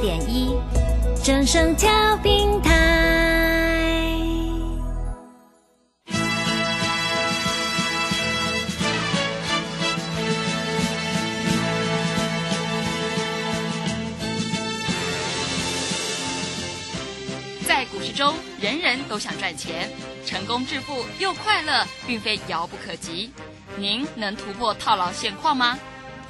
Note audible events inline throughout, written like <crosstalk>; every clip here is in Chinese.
点一，正声跳平台。在股市中，人人都想赚钱，成功致富又快乐，并非遥不可及。您能突破套牢现况吗？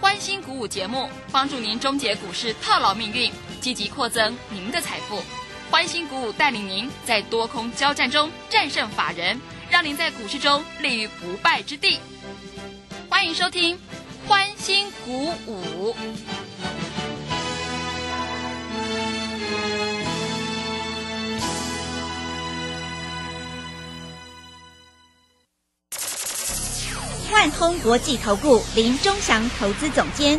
欢欣鼓舞节目帮助您终结股市套牢命运，积极扩增您的财富。欢欣鼓舞带领您在多空交战中战胜法人，让您在股市中立于不败之地。欢迎收听欢欣鼓舞。万通国际投顾林忠祥投资总监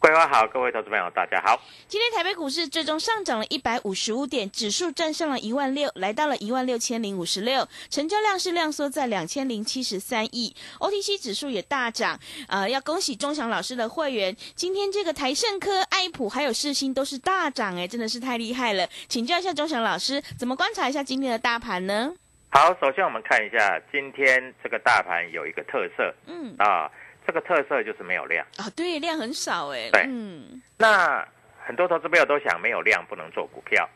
桂花好，各位投资朋友大家好。今天台北股市最终上涨了一百五十五点，指数站上了一万六，来到了一万六千零五十六，成交量是量缩在两千零七十三亿，OTC 指数也大涨。呃，要恭喜钟祥老师的会员，今天这个台盛科、爱普还有世新都是大涨，哎，真的是太厉害了。请教一下钟祥老师，怎么观察一下今天的大盘呢？好，首先我们看一下今天这个大盘有一个特色嗯，啊，这个特色就是没有量。啊，对，量很少，哎，对嗯，那很多投资朋友都想没有量不能做股票，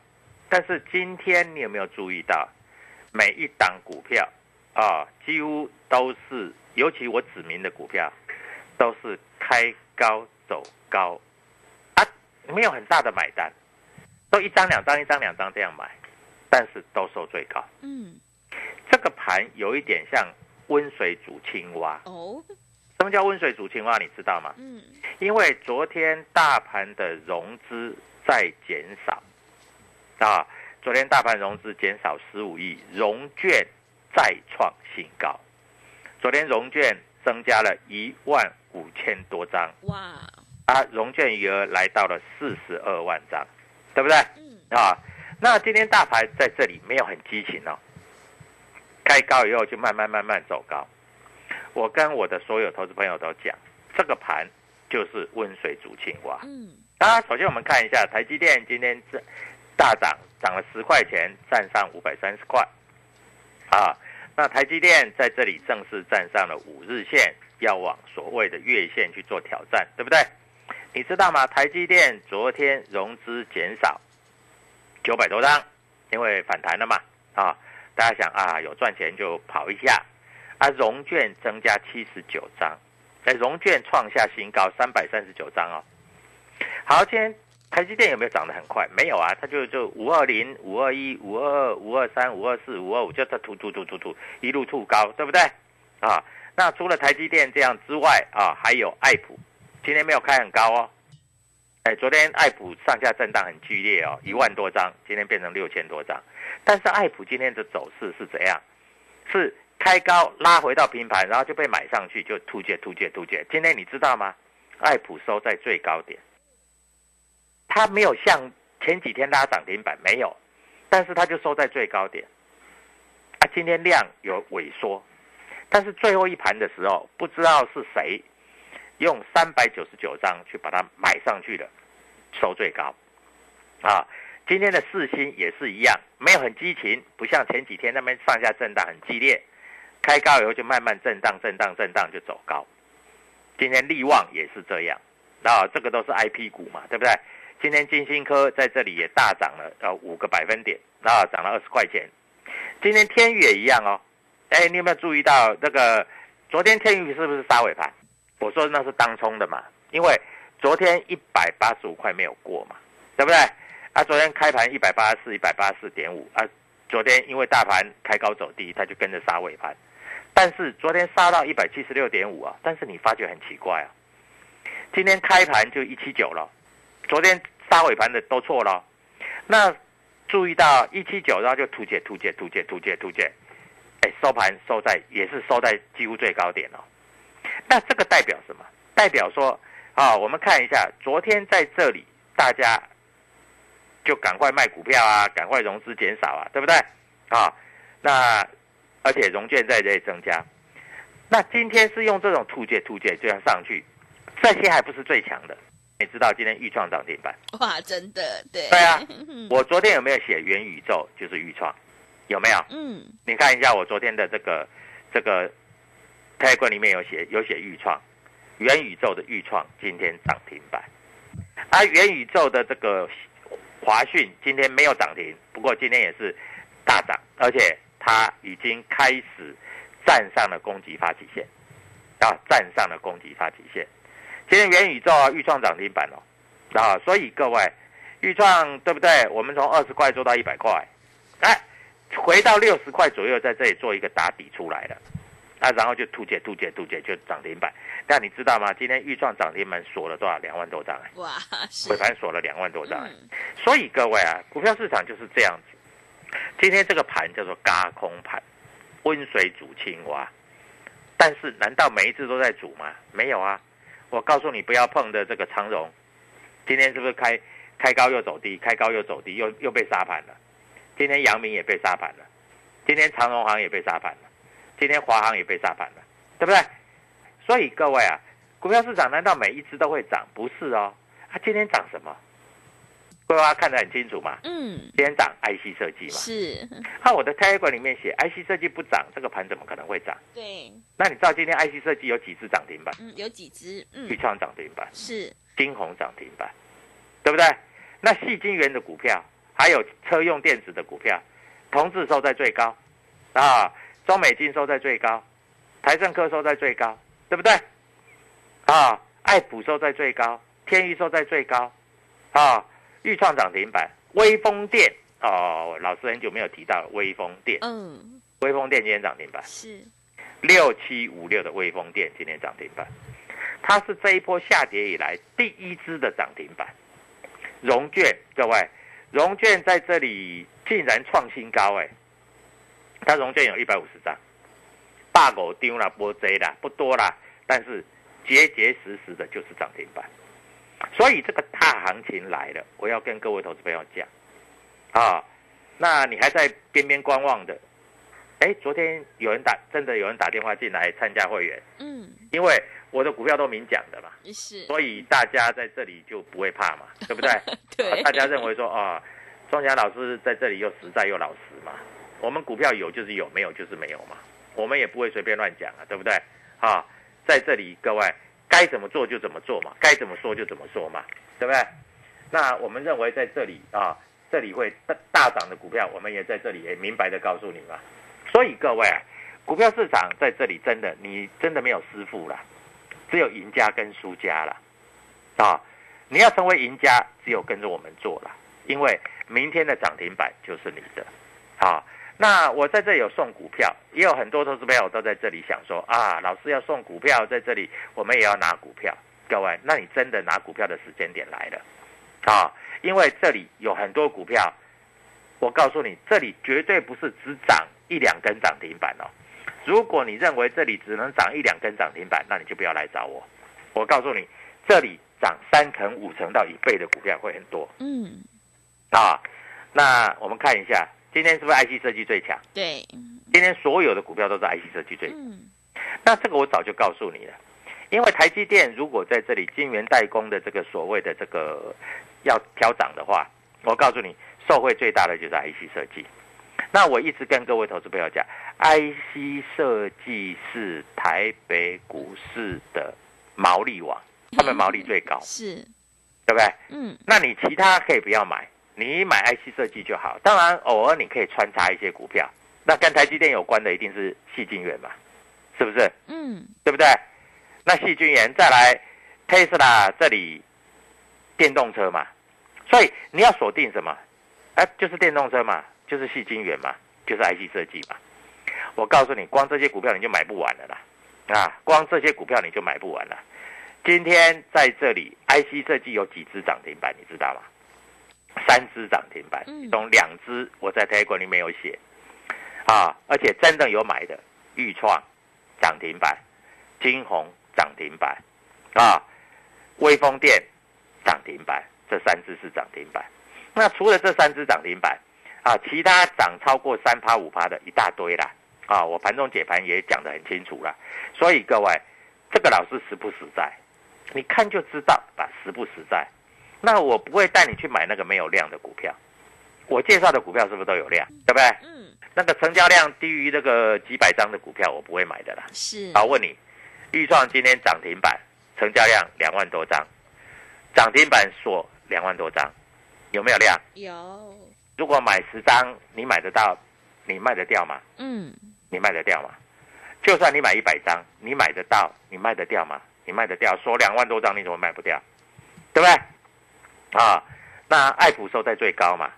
但是今天你有没有注意到，每一档股票啊，几乎都是，尤其我指明的股票，都是开高走高啊，没有很大的买单，都一张两张一张两张这样买，但是都收最高。嗯，这个盘有一点像温水煮青蛙。哦，什么叫温水煮青蛙？你知道吗？嗯，因为昨天大盘的融资在减少，啊，昨天大盘融资减少十五亿，融券再创新高。昨天融券增加了一万五千多张，哇，啊，融券余额来到了四十二万张，对不对？嗯，啊，那今天大盘在这里没有很激情哦，开高以后就慢慢慢慢走高。我跟我的所有投资朋友都讲，这个盘就是温水煮青蛙。嗯，当然，首先我们看一下台积电今天这大涨，涨了十块钱，站上五百三十块。啊，那台积电在这里正式站上了五日线，要往所谓的月线去做挑战，对不对？你知道吗？台积电昨天融资减少九百多张，因为反弹了嘛。啊，大家想啊，有赚钱就跑一下。啊，融券增加七十九张，哎，融券创下新高三百三十九张哦。好，今天台积电有没有涨得很快？没有啊，它就就五二零、五二一、五二二、五二三、五二四、五二五，就它突突突突突一路突高，对不对？啊，那除了台积电这样之外啊，还有爱普，今天没有开很高哦。哎，昨天爱普上下震荡很剧烈哦，一万多张，今天变成六千多张。但是爱普今天的走势是怎样？是开高拉回到平盘，然后就被买上去，就突跌突跌突跌。今天你知道吗？爱普收在最高点，它没有像前几天拉涨停板没有，但是它就收在最高点。啊，今天量有萎缩，但是最后一盘的时候，不知道是谁用三百九十九张去把它买上去的，收最高。啊，今天的四星也是一样，没有很激情，不像前几天那边上下震荡很激烈，开高以后就慢慢震荡、震荡、震荡就走高。今天力旺也是这样，啊，这个都是 I P 股嘛，对不对？今天金星科在这里也大涨了，呃，五个百分点，啊，涨了二十块钱。今天天宇也一样哦，哎，你有没有注意到那个昨天天宇是不是杀尾盘？我说那是当冲的嘛，因为昨天一百八十五块没有过嘛，对不对？啊，昨天开盘一百八十四，一百八十四点五啊，昨天因为大盘开高走低，它就跟着杀尾盘。但是昨天杀到一百七十六点五啊，但是你发觉很奇怪啊，今天开盘就一七九了，昨天杀尾盘的都错了。那注意到一七九，然后就突解突解突解突解突解，哎，收盘收在也是收在几乎最高点哦。那这个代表什么？代表说啊，我们看一下昨天在这里，大家就赶快卖股票啊，赶快融资减少啊，对不对？啊，那而且融券在这里增加。那今天是用这种突解突解就要上去，这些还不是最强的。你知道今天豫创涨停板？哇，真的，对，对啊。我昨天有没有写元宇宙就是豫创？有没有？嗯，你看一下我昨天的这个这个泰冠里面有写有写豫创，元宇宙的豫创今天涨停板，而元宇宙的这个华讯今天没有涨停，不过今天也是大涨，而且它已经开始站上了攻击发起线，啊，站上了攻击发起线。今天元宇宙啊，预创涨停板哦，啊，所以各位，预创对不对？我们从二十块做到一百块，哎，回到六十块左右，在这里做一个打底出来了，啊，然后就突解突解突解就涨停板。但你知道吗？今天预创涨停板锁了多少？两万多张哎，哇，是尾盘锁了两万多张所以各位啊，股票市场就是这样子。今天这个盘叫做嘎空盘，温水煮青蛙。但是难道每一次都在煮吗？没有啊。我告诉你不要碰的这个长荣，今天是不是开开高又走低，开高又走低，又又被杀盘了？今天阳明也被杀盘了，今天长荣行也被杀盘了，今天华航也被杀盘了，对不对？所以各位啊，股票市场难道每一只都会涨？不是哦，它、今天涨什么？各位啊看得很清楚嘛？嗯，今天涨 IC 设计嘛？是，那、我的 Telegram 里面写 IC 设计不涨，这个盘怎么可能会涨？对，那你知道今天 IC 设计有几只涨停板？嗯，有几只，豫嗯，创涨停板，是，金红涨停板，对不对？那细晶圆的股票，还有车用电子的股票，同志收在最高，啊，中美金收在最高，台盛科收在最高，对不对？啊，爱普收在最高，天域收在最高，啊，豫创涨停板，微风电哦，老师很久没有提到了微风电，嗯，微风电今天涨停板，是，六七五六的微风电今天涨停板，它是这一波下跌以来第一支的涨停板。融券，各位，融券在这里竟然创新高哎！它融券有一百五十张，大狗丢了，波贼啦，不多啦，但是结结实实的就是涨停板。所以这个大行情来了，我要跟各位投资朋友讲。啊，那你还在边边观望的，哎，昨天有人打，真的有人打电话进来参加会员，嗯，因为我的股票都明讲的嘛，是，所以大家在这里就不会怕嘛，<laughs> 对不对？对，大家认为说啊，庄家老师在这里又实在又老实嘛，我们股票有就是有，没有就是没有嘛，我们也不会随便乱讲啊，对不对？啊，在这里各位该怎么做就怎么做嘛，该怎么说就怎么说嘛，对不对？那我们认为在这里啊，这里会大大涨的股票，我们也在这里也明白的告诉你嘛。所以各位啊，股票市场在这里真的你真的没有师傅了，只有赢家跟输家了。啊，你要成为赢家，只有跟着我们做了，因为明天的涨停板就是你的。啊，那我在这里有送股票，也有很多投资朋友都在这里想说啊，老师要送股票，在这里我们也要拿股票。各位，那你真的拿股票的时间点来了啊？因为这里有很多股票，我告诉你，这里绝对不是只涨一两根涨停板哦。如果你认为这里只能涨一两根涨停板，那你就不要来找我。我告诉你，这里涨三成、五成到一倍的股票会很多嗯，啊。那我们看一下，今天是不是 IC 设计最强？对，今天所有的股票都是 IC 设计最强。嗯，那这个我早就告诉你了，因为台积电如果在这里晶圆代工的这个所谓的这个要调涨的话，我告诉你，受惠最大的就是 IC 设计。那我一直跟各位投资朋友讲，IC 设计是台北股市的毛利王，他们毛利最高，<laughs> 是，对不对？嗯，那你其他可以不要买，你买 IC 设计就好。当然，偶尔你可以穿插一些股票，那跟台积电有关的一定是细晶圆嘛，是不是？嗯，对不对？那细菌源再来，Tesla 这里电动车嘛，所以你要锁定什么？哎、就是电动车嘛，就是细晶圆嘛，就是 IC 设计嘛。我告诉你，光这些股票你就买不完了啦，啊，光这些股票你就买不完了。今天在这里，IC 设计有几只涨停板，你知道吗？三只涨停板，中两只我在 t a 里面有写，啊，而且真正有买的，豫创涨停板，金红涨停板，啊，微风电涨停板，这三只是涨停板。那除了这三只涨停板，啊，其他涨超过三趴五趴的一大堆啦，啊，我盘中解盘也讲得很清楚了。所以各位，这个老师实不实在？你看就知道吧，实不实在？那我不会带你去买那个没有量的股票。我介绍的股票是不是都有量？对不对？嗯，那个成交量低于这个几百张的股票，我不会买的啦。是，好，问你，预创今天涨停板，成交量两万多张，涨停板锁两万多张，有没有量？有，如果买十张，你买得到，你卖得掉吗？嗯，你卖得掉吗？就算你买一百张，你买得到，你卖得掉吗？你卖得掉，锁两万多张，你怎么卖不掉？对不对？啊，那爱普收在最高嘛，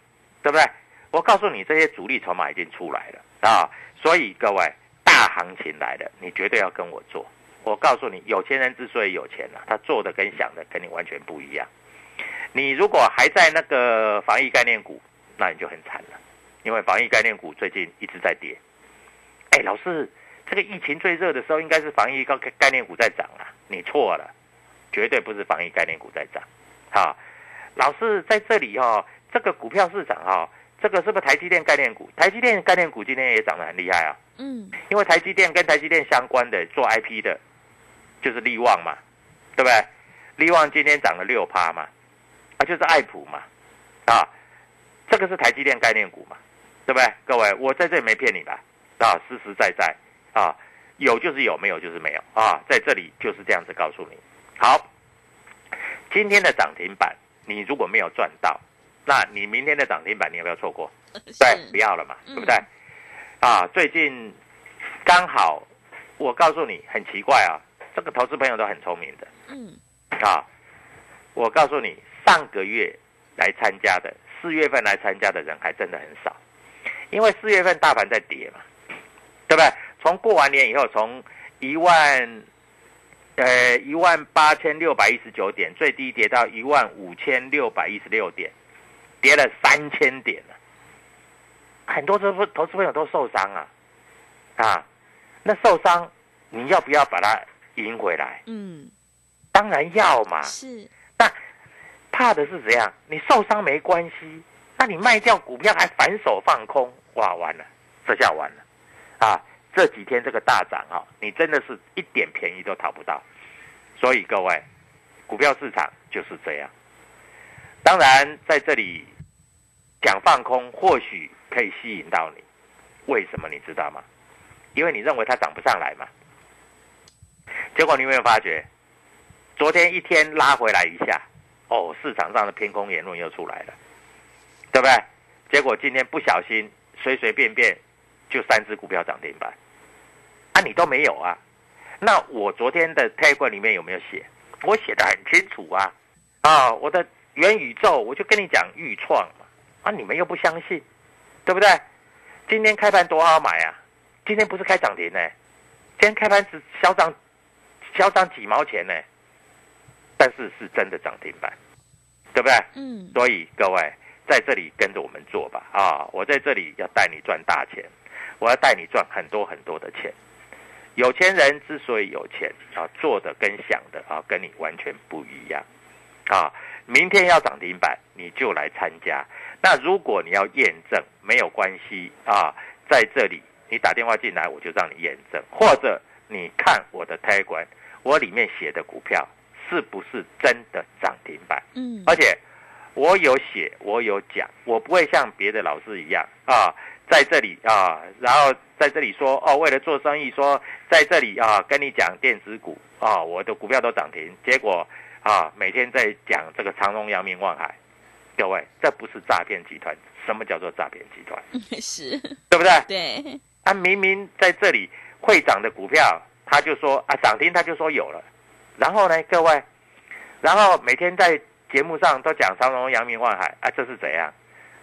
对不对？我告诉你，这些主力筹码已经出来了啊，所以各位，大行情来了，你绝对要跟我做。我告诉你，有钱人之所以有钱呢、他做的跟想的跟你完全不一样。你如果还在那个防疫概念股，那你就很惨了，因为防疫概念股最近一直在跌。哎，老师，这个疫情最热的时候，应该是防疫概概念股在涨啊，你错了，绝对不是防疫概念股在涨。好、老师在这里哈、这个股票市场哈、这个是不是台积电概念股？台积电概念股今天也涨得很厉害啊，嗯，因为台积电跟台积电相关的做 IP 的，就是利旺嘛，对不对？利旺今天涨了六趴嘛，啊，就是爱普嘛，啊，这个是台积电概念股嘛，对不对？各位，我在这里没骗你吧？啊，实实在在啊，有就是有，没有就是没有啊，在这里就是这样子告诉你。好，今天的涨停板，你如果没有赚到，那你明天的涨停板你要不要错过？<laughs> 对，不要了嘛，嗯对不对？啊，最近刚好，我告诉你，很奇怪啊，这个投资朋友都很聪明的嗯，啊。我告诉你，上个月来参加的，四月份来参加的人还真的很少，因为四月份大盘在跌嘛，对不对？从过完年以后，从一万呃一万八千六百一十九点，最低跌到一万五千六百一十六点，跌了三千点了。很多投资投资朋友都受伤啊，啊，那受伤你要不要把它赢回来？嗯，当然要嘛。是，那怕的是怎样？你受伤没关系，那你卖掉股票还反手放空，哇，完了，这下完了啊！这几天这个大涨啊，你真的是一点便宜都讨不到。所以各位，股票市场就是这样。当然，在这里讲放空，或许可以吸引到你。为什么你知道吗？因为你认为它涨不上来嘛。结果你有没有发觉，昨天一天拉回来一下，哦，市场上的偏空言论又出来了，对不对？结果今天不小心随随便便就三只股票涨停板，啊，你都没有啊？那我昨天的 t a g 里面有没有写？我写的很清楚啊，啊，我的元宇宙我就跟你讲预创嘛，啊，你们又不相信，对不对？今天开盘多好买啊！今天不是开涨停呢、今天开盘只小涨小涨几毛钱呢、但是是真的涨停板，对不对？嗯，所以各位在这里跟着我们做吧啊！我在这里要带你赚大钱，我要带你赚很多很多的钱。有钱人之所以有钱啊，做的跟想的啊，跟你完全不一样啊。明天要涨停板，你就来参加。那如果你要验证，没有关系啊，在这里你打电话进来，我就让你验证，或者你看我的 t 管，我里面写的股票是不是真的涨停板？嗯，而且我有写，我有讲，我不会像别的老师一样啊，在这里啊，然后在这里说哦，为了做生意说在这里啊跟你讲电子股啊，我的股票都涨停，结果啊每天在讲这个长隆、阳明、望海，各位，这不是诈骗集团。什么叫做诈骗集团？<laughs> 是，对不对？对，他明明在这里会涨的股票，他就说啊涨停，他就说有了。然后呢，各位，然后每天在节目上都讲长隆、阳明、万海啊，这是怎样？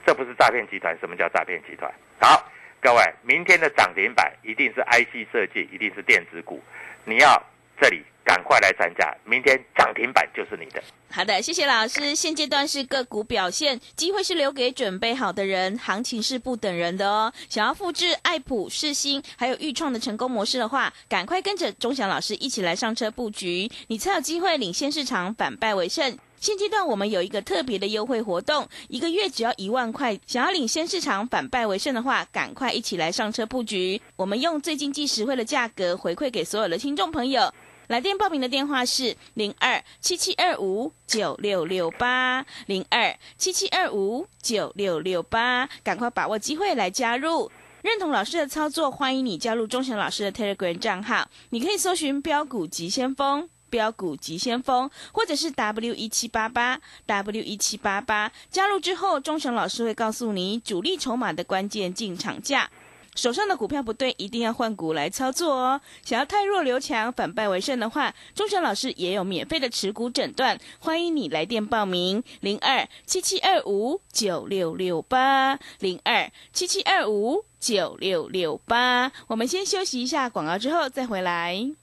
这不是诈骗集团？什么叫诈骗集团？好，各位，明天的涨停板一定是 IC 设计，一定是电子股，你要这里赶快来参加，明天涨停板就是你的。好的，谢谢老师。现阶段是个股表现，机会是留给准备好的人，行情是不等人的哦。想要复制爱普、世新还有豫创的成功模式的话，赶快跟着钟祥老师一起来上车布局，你才有机会领先市场，反败为胜。现阶段我们有一个特别的优惠活动，一个月只要一万块。想要领先市场、反败为胜的话，赶快一起来上车布局。我们用最经济实惠的价格回馈给所有的听众朋友。来电报名的电话是零二七七二五九六六八零二七七二五九六六八，赶快把握机会来加入。认同老师的操作，欢迎你加入钟祥老师的 Telegram 账号。你可以搜寻标股急先锋、标股急先锋，或者是 W 一七八八 W 一七八八。加入之后，钟祥老师会告诉你主力筹码的关键进场价。手上的股票不对，一定要换股来操作哦。想要太弱留强，反败为胜的话，钟祥老师也有免费的持股诊断，欢迎你来电报名：零二七七二五九六六八零二七七二五九六六八。我们先休息一下广告，之后再回来。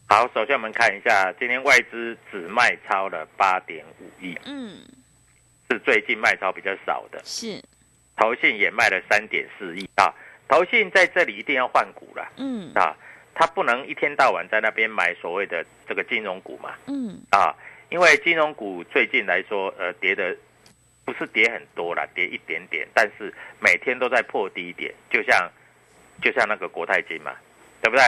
好，首先我们看一下，今天外资只卖超了八点五亿，嗯，是最近卖超比较少的。是，投信也卖了三点四亿。啊，投信在这里一定要换股了嗯。啊，他不能一天到晚在那边买所谓的这个金融股嘛。嗯，啊，因为金融股最近来说，呃，跌的不是跌很多啦，跌一点点，但是每天都在破低点，就像就像那个国泰金嘛，对不对？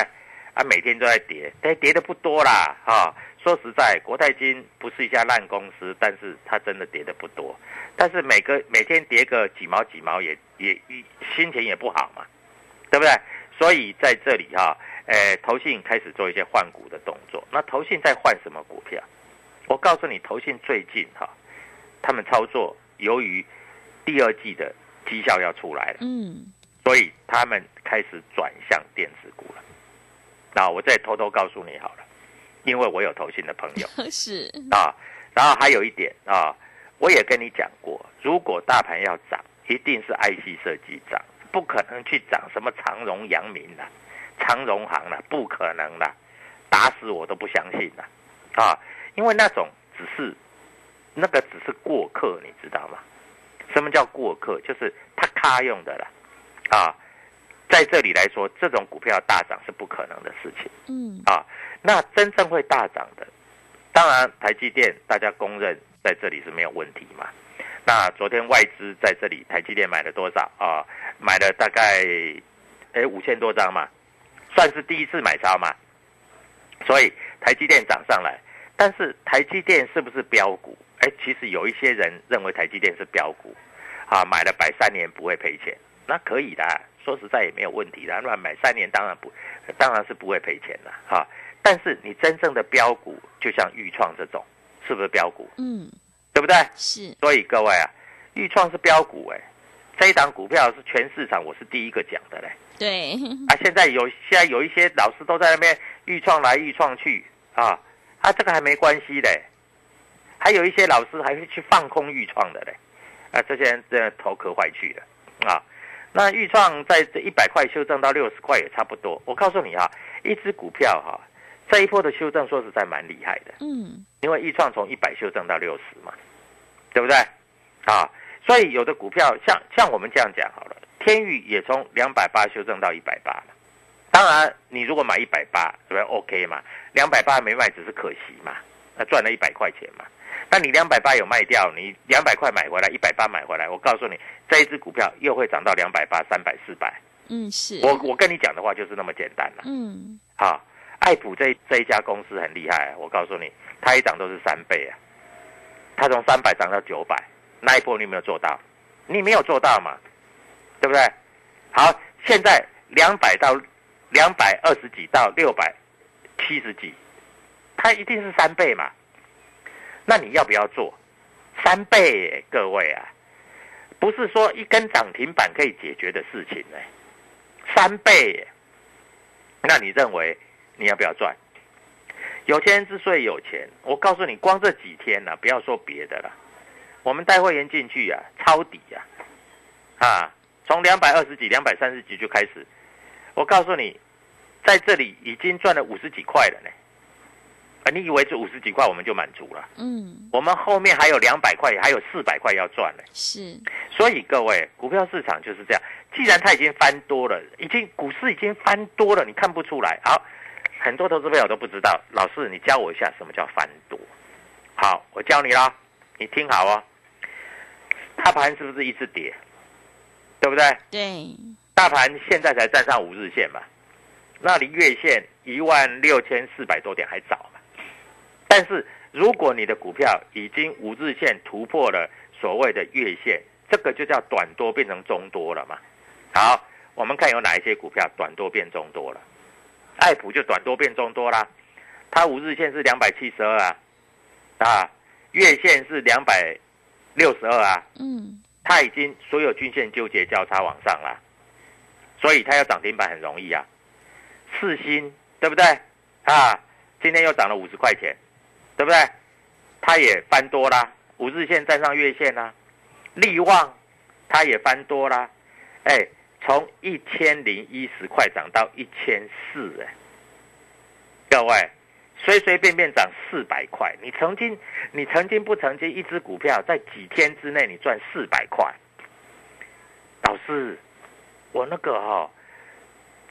啊，每天都在跌，但跌的不多啦，哈，说实在，国泰金不是一家烂公司，但是它真的跌的不多，但是每个每天跌个几毛几毛也也也心情也不好嘛，对不对？所以在这里哈、诶，投信开始做一些换股的动作。那投信在换什么股票？我告诉你，投信最近哈、他们操作由于第二季的绩效要出来了，嗯，所以他们开始转向电子股了。那我再偷偷告诉你好了，因为我有投信的朋友 <laughs> 是，啊。然后还有一点啊，我也跟你讲过，如果大盘要涨，一定是 IC 设计涨，不可能去涨什么长荣、阳明的、长荣行的，不可能的，打死我都不相信的，啊，因为那种只是那个只是过客，你知道吗？什么叫过客？就是他咖用的了，啊，在这里来说，这种股票大涨是不可能的事情。嗯，啊，那真正会大涨的，当然台积电大家公认在这里是没有问题嘛。那昨天外资在这里台积电买了多少啊？买了大概哎五千多张嘛，算是第一次买超嘛。所以台积电涨上来，但是台积电是不是标股？哎，其实有一些人认为台积电是标股，啊，买了摆三年不会赔钱，那可以的，说实在也没有问题的，乱买三年当然不，当然是不会赔钱的哈、但是你真正的标股，就像豫创这种，是不是标股？嗯，对不对？是，所以各位啊，豫创是标股哎、这一档股票是全市场我是第一个讲的嘞。对，啊，现在有现在有一些老师都在那边豫创来豫创去啊，啊，这个还没关系嘞，还有一些老师还会去放空预创的嘞，啊，这些人真的头壳坏去了啊。那预创在这一百块修正到六十块也差不多。我告诉你啊、一只股票哈、这一波的修正说实在蛮厉害的，嗯，因为预创从一百修正到六十嘛，对不对？啊，所以有的股票像像我们这样讲好了，天宇也从两百八修正到一百八了。当然，你如果买一百八，对不对？OK 嘛，两百八没卖只是可惜嘛，那赚了一百块钱嘛。那你两百八有卖掉，你两百块买回来，一百八买回来，我告诉你，这一只股票又会涨到两百八、三百、四百，嗯，是，我我跟你讲的话就是那么简单了。嗯，好，爱普这这一家公司很厉害，我告诉你，它一涨都是三倍啊，它从三百涨到九百，那一波你有没有做到？你没有做到嘛，对不对？好，现在两百到两百二十几到六百七十几，它一定是三倍嘛？那你要不要做？三倍耶，各位啊，不是说一根涨停板可以解决的事情呢，三倍耶。那你认为你要不要赚？有钱人之所以有钱，我告诉你，光这几天呢、不要说别的了，我们带会员进去啊，抄底啊，啊，从两百二十几、两百三十几就开始，我告诉你，在这里已经赚了五十几块了呢。啊，你以为这五十几块我们就满足了？嗯，我们后面还有两百块，还有四百块要赚呢。是，所以各位，股票市场就是这样。既然它已经翻多了，已经股市已经翻多了，你看不出来。好，很多投资朋友都不知道。老师，你教我一下什么叫翻多？好，我教你啦，你听好哦。大盘是不是一直跌？对不对？对，大盘现在才站上五日线嘛，那离月线一万六千四百多点还早嘛。但是如果你的股票已经五日线突破了所谓的月线，这个就叫短多变成中多了嘛。好，我们看有哪一些股票短多变中多了？爱普就短多变中多啦，它五日线是两百七十二啊，啊，月线是两百六十二啊，嗯，它已经所有均线纠结交叉往上了，所以它要涨停板很容易啊。四星对不对啊？今天又涨了五十块钱，对不对？它也翻多啦，五日线站上月线啦。利旺它也翻多啦，哎，从一千零一十块涨到一千四，哎，各位。随随便便涨四百块，你曾经，你曾经不曾经一只股票在几天之内你赚四百块？老师，我那个哈、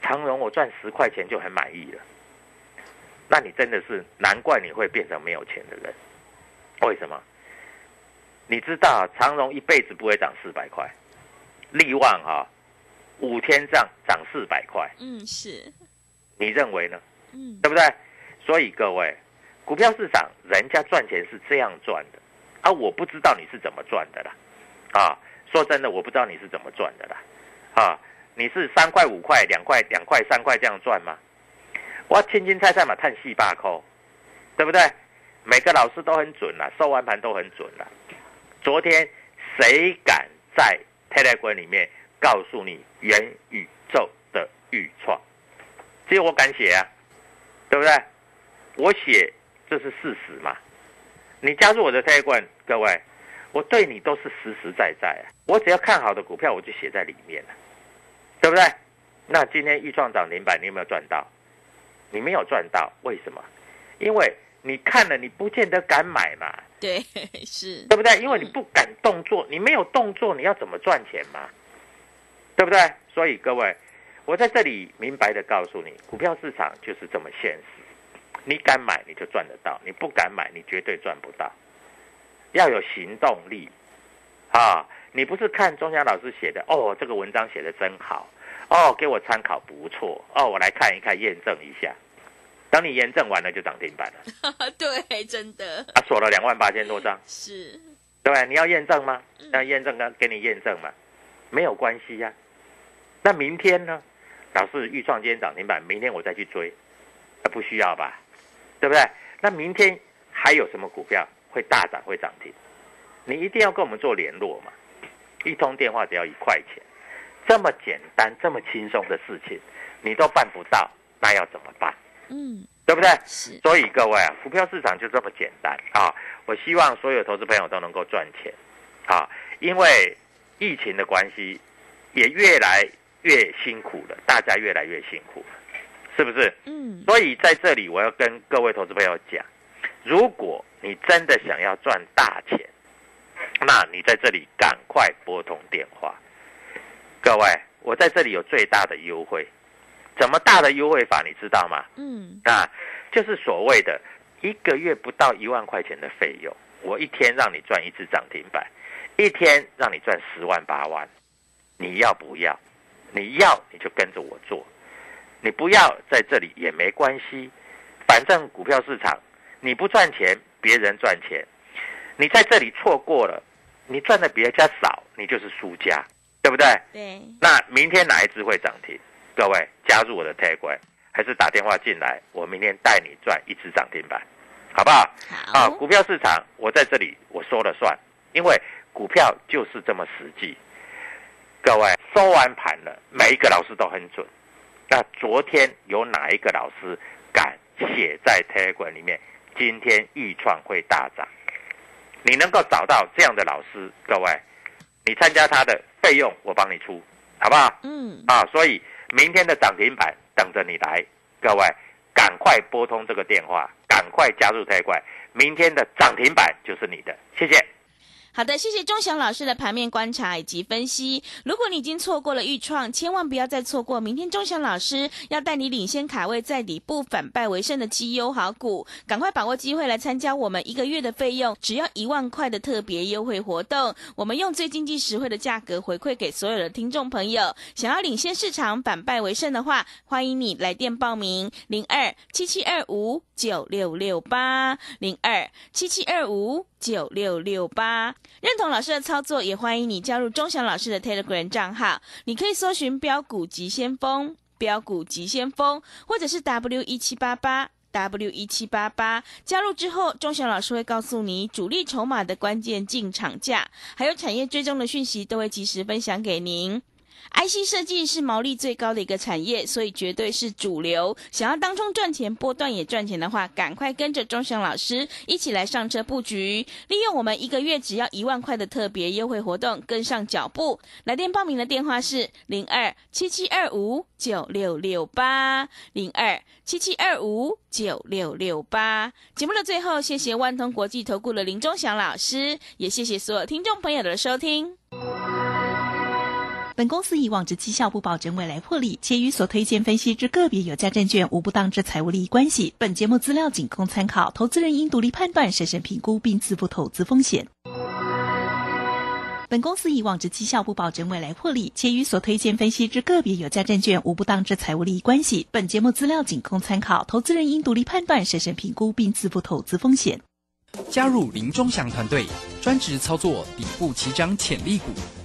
长荣我赚十块钱就很满意了。那你真的是难怪你会变成没有钱的人，为什么？你知道长荣一辈子不会涨四百块，力旺哈、五天上涨四百块，嗯，是，你认为呢？嗯，对不对？所以各位，股票市场人家赚钱是这样赚的，啊，我不知道你是怎么赚的啦，啊，说真的，我不知道你是怎么赚的啦，啊，你是三块五块两块两块三块这样赚吗？我青青菜菜嘛，探细八扣，对不对？每个老师都很准啦，收完盘都很准啦。昨天谁敢在 Telegram 里面告诉你元宇宙的预创？只有我敢写啊，对不对？我写这是事实嘛。你加入我的 Telegram，各位，我对你都是实实在在啊。我只要看好的股票，我就写在里面了，对不对？那今天预创涨停板，你有没有赚到？你没有赚到，为什么？因为你看了，你不见得敢买嘛，对，是，对不对？因为你不敢动作，你没有动作，你要怎么赚钱嘛？对不对？所以各位，我在这里明白的告诉你，股票市场就是这么现实。你敢买你就赚得到，你不敢买你绝对赚不到。要有行动力啊！你不是看钟祥老师写的哦，这个文章写的真好哦，给我参考不错哦，我来看一看验证一下。等你验证完了就涨停板了，<laughs> 对，真的啊，锁了两万八千多张。是，对吧？你要验证吗？嗯那验证跟给你验证嘛，没有关系呀、那明天呢？老师预创今天涨停板，明天我再去追，那不需要吧？对不对？那明天还有什么股票会大涨会涨停？你一定要跟我们做联络嘛。一通电话只要一块钱，这么简单、这么轻松的事情，你都办不到，那要怎么办？嗯，对不对？是，所以各位啊，股票市场就这么简单啊！我希望所有投资朋友都能够赚钱啊，因为疫情的关系，也越来越辛苦了，大家越来越辛苦了，是不是？嗯，所以在这里我要跟各位投资朋友讲，如果你真的想要赚大钱，那你在这里赶快拨通电话。各位，我在这里有最大的优惠，怎么大的优惠法你知道吗？嗯，啊，就是所谓的一个月不到一万块钱的费用，我一天让你赚一次涨停板，一天让你赚十万八万，你要不要？你要你就跟着我做，你不要在这里也没关系，反正股票市场你不赚钱，别人赚钱，你在这里错过了，你赚的比人家少，你就是输家，对不对？对，那明天哪一只会涨停？各位加入我的 t a g 还是打电话进来，我明天带你赚一只涨停板，好不好？啊，好，股票市场我在这里我说了算，因为股票就是这么实际。各位收完盘了，每一个老师都很准。那昨天有哪一个老师敢写在 Telegram 里面？今天预创会大涨，你能够找到这样的老师，各位，你参加他的费用我帮你出，好不好？嗯，啊，所以明天的涨停板等着你来，各位赶快拨通这个电话，赶快加入太快，明天的涨停板就是你的，谢谢。好的，谢谢钟祥老师的盘面观察以及分析。如果你已经错过了预创，千万不要再错过明天钟祥老师要带你领先卡位在底部反败为胜的绩优好股，赶快把握机会来参加我们一个月的费用只要一万块的特别优惠活动。我们用最经济实惠的价格回馈给所有的听众朋友。想要领先市场反败为胜的话，欢迎你来电报名零二七七二五九六六八零二七七二五九六六八。认同老师的操作，也欢迎你加入钟祥老师的 Telegram 账号。你可以搜寻“标股急先锋”、“标股急先锋”，或者是 W 一七八八 W 一七八八。加入之后，钟祥老师会告诉你主力筹码的关键进场价，还有产业追踪的讯息，都会及时分享给您。IC 设计是毛利最高的一个产业，所以绝对是主流。想要当中赚钱、波段也赚钱的话，赶快跟着钟祥老师一起来上车布局，利用我们一个月只要一万块的特别优惠活动，跟上脚步。来电报名的电话是零二七七二五九六六八零二七七二五九六六八。节目的最后，谢谢万通国际投顾的林钟祥老师，也谢谢所有听众朋友的收听。本公司以往之绩效不保证未来获利，且与所推荐分析之个别有价证券无不当之财务利益关系。本节目资料仅供参考，投资人应独立判断、审慎评估并自负投资风险。本公司以往之绩效不保证未来获利，且与所推荐分析之个别有价证券无不当之财务利益关系。本节目资料仅供参考，投资人应独立判断、审慎评估并自负投资风险。加入林中祥团队，专职操作底部起涨潜力股，